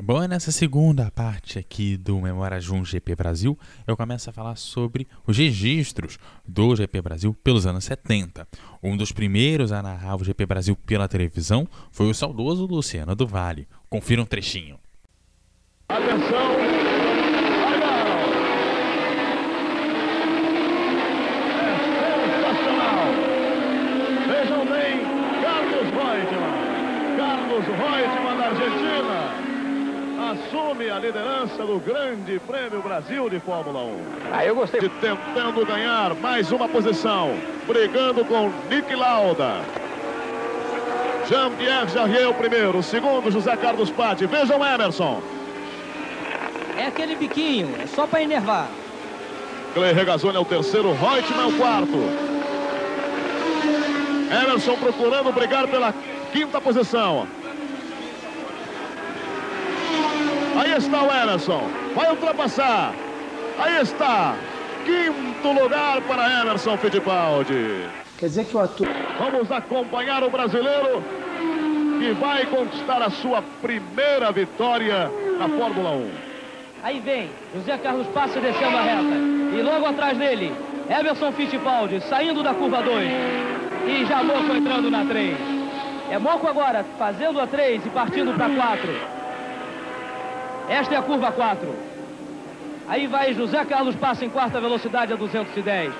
Bom, nessa segunda parte aqui do Memória Jun GP Brasil, eu começo a falar sobre os registros do GP Brasil pelos anos 70. Um dos primeiros a narrar o GP Brasil pela televisão foi o saudoso Luciano do Vale. Confira um trechinho. Atenção, Carlos Reutemann da Argentina assume a liderança do Grande Prêmio Brasil de Fórmula 1. Ah, eu gostei. Tentando ganhar mais uma posição, brigando com Nick Lauda. Jean-Pierre Jarrier o primeiro, o segundo José Carlos Patti. Vejam Emerson. É aquele biquinho, é só para enervar. Clay Regazzoni é o terceiro, Reutemann é o quarto. Emerson procurando brigar pela quinta posição. Aí está o Emerson. Vai ultrapassar. Aí está. Quinto lugar para Emerson Fittipaldi. Quer dizer que o ator... Vamos acompanhar o brasileiro que vai conquistar a sua primeira vitória na Fórmula 1. Aí vem José Carlos Passa descendo a reta. E logo atrás dele, Emerson Fittipaldi saindo da curva 2. E Jamoco entrando na 3. É Moco agora, fazendo a 3 e partindo para 4. Esta é a curva 4. Aí vai José Carlos passa em quarta velocidade a 210.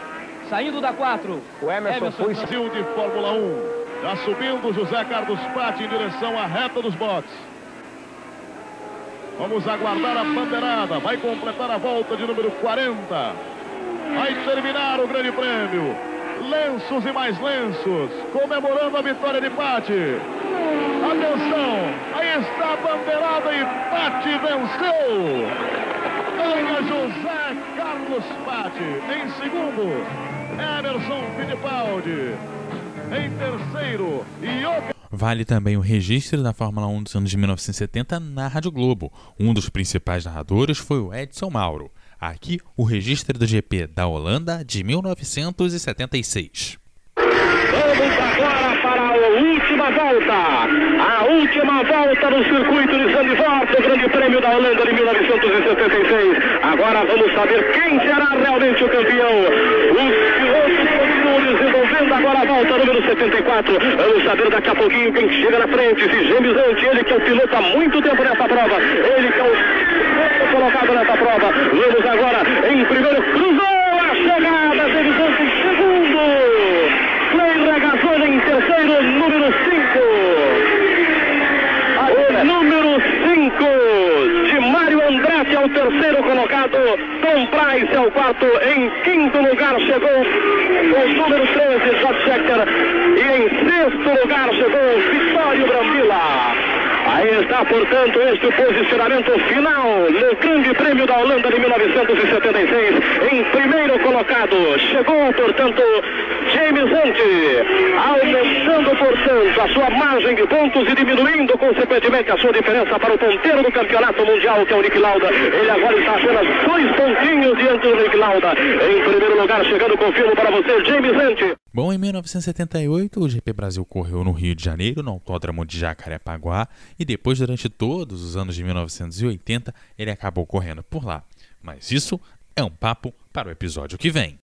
Saindo da 4. O Emerson, Emerson foi... Brasil de Fórmula 1. Já subindo José Carlos Patti em direção à reta dos boxes. Vamos aguardar a bandeirada. Vai completar a volta de número 40. Vai terminar o grande prêmio lenços e mais lenços, comemorando a vitória de Pati. Atenção, aí está a bandeirada e Pati venceu. Ganha José Carlos Pati. Em segundo, Emerson Fittipaldi. Em terceiro, Ioca. Vale também o registro da Fórmula 1 dos anos de 1970 na Rádio Globo. Um dos principais narradores foi o Edson Mauro. Aqui o registro do GP da Holanda de 1976. Vamos volta. A última volta no circuito de Zandvoort, o Grande Prêmio da Holanda de 1976. Agora vamos saber quem será realmente o campeão. Os pilotos desenvolvendo agora a volta número 74. Vamos saber daqui a pouquinho quem chega na frente. Se James Hunt, ele que é o piloto há muito tempo nessa prova. Ele que é o colocado nessa prova. Vamos agora em primeiro, cruzou a chegada, David Santos em segundo. Clay Regazzoni em terceiro, número 5. O número 5 de É o terceiro colocado. Tom Price é o quarto. Em quinto lugar chegou o número 13, Jack Schechter. E em sexto lugar chegou Vitório Brambila. Aí está, portanto, este posicionamento final no Grande Prêmio da Holanda de 1976. Em primeiro colocado, chegou, portanto, James Hunt, aumentando, portanto, a sua margem de pontos e diminuindo, consequentemente, a sua diferença para o ponteiro do campeonato mundial, que é o Nick Lauda. Ele agora está apenas dois pontinhos diante do Nick Lauda. Em primeiro lugar, chegando, confirmo para você, James Hunt. Bom, em 1978, o GP Brasil correu no Rio de Janeiro, no Autódromo de Jacarepaguá, e depois, durante todos os anos de 1980, ele acabou correndo por lá. Mas isso é um papo para o episódio que vem.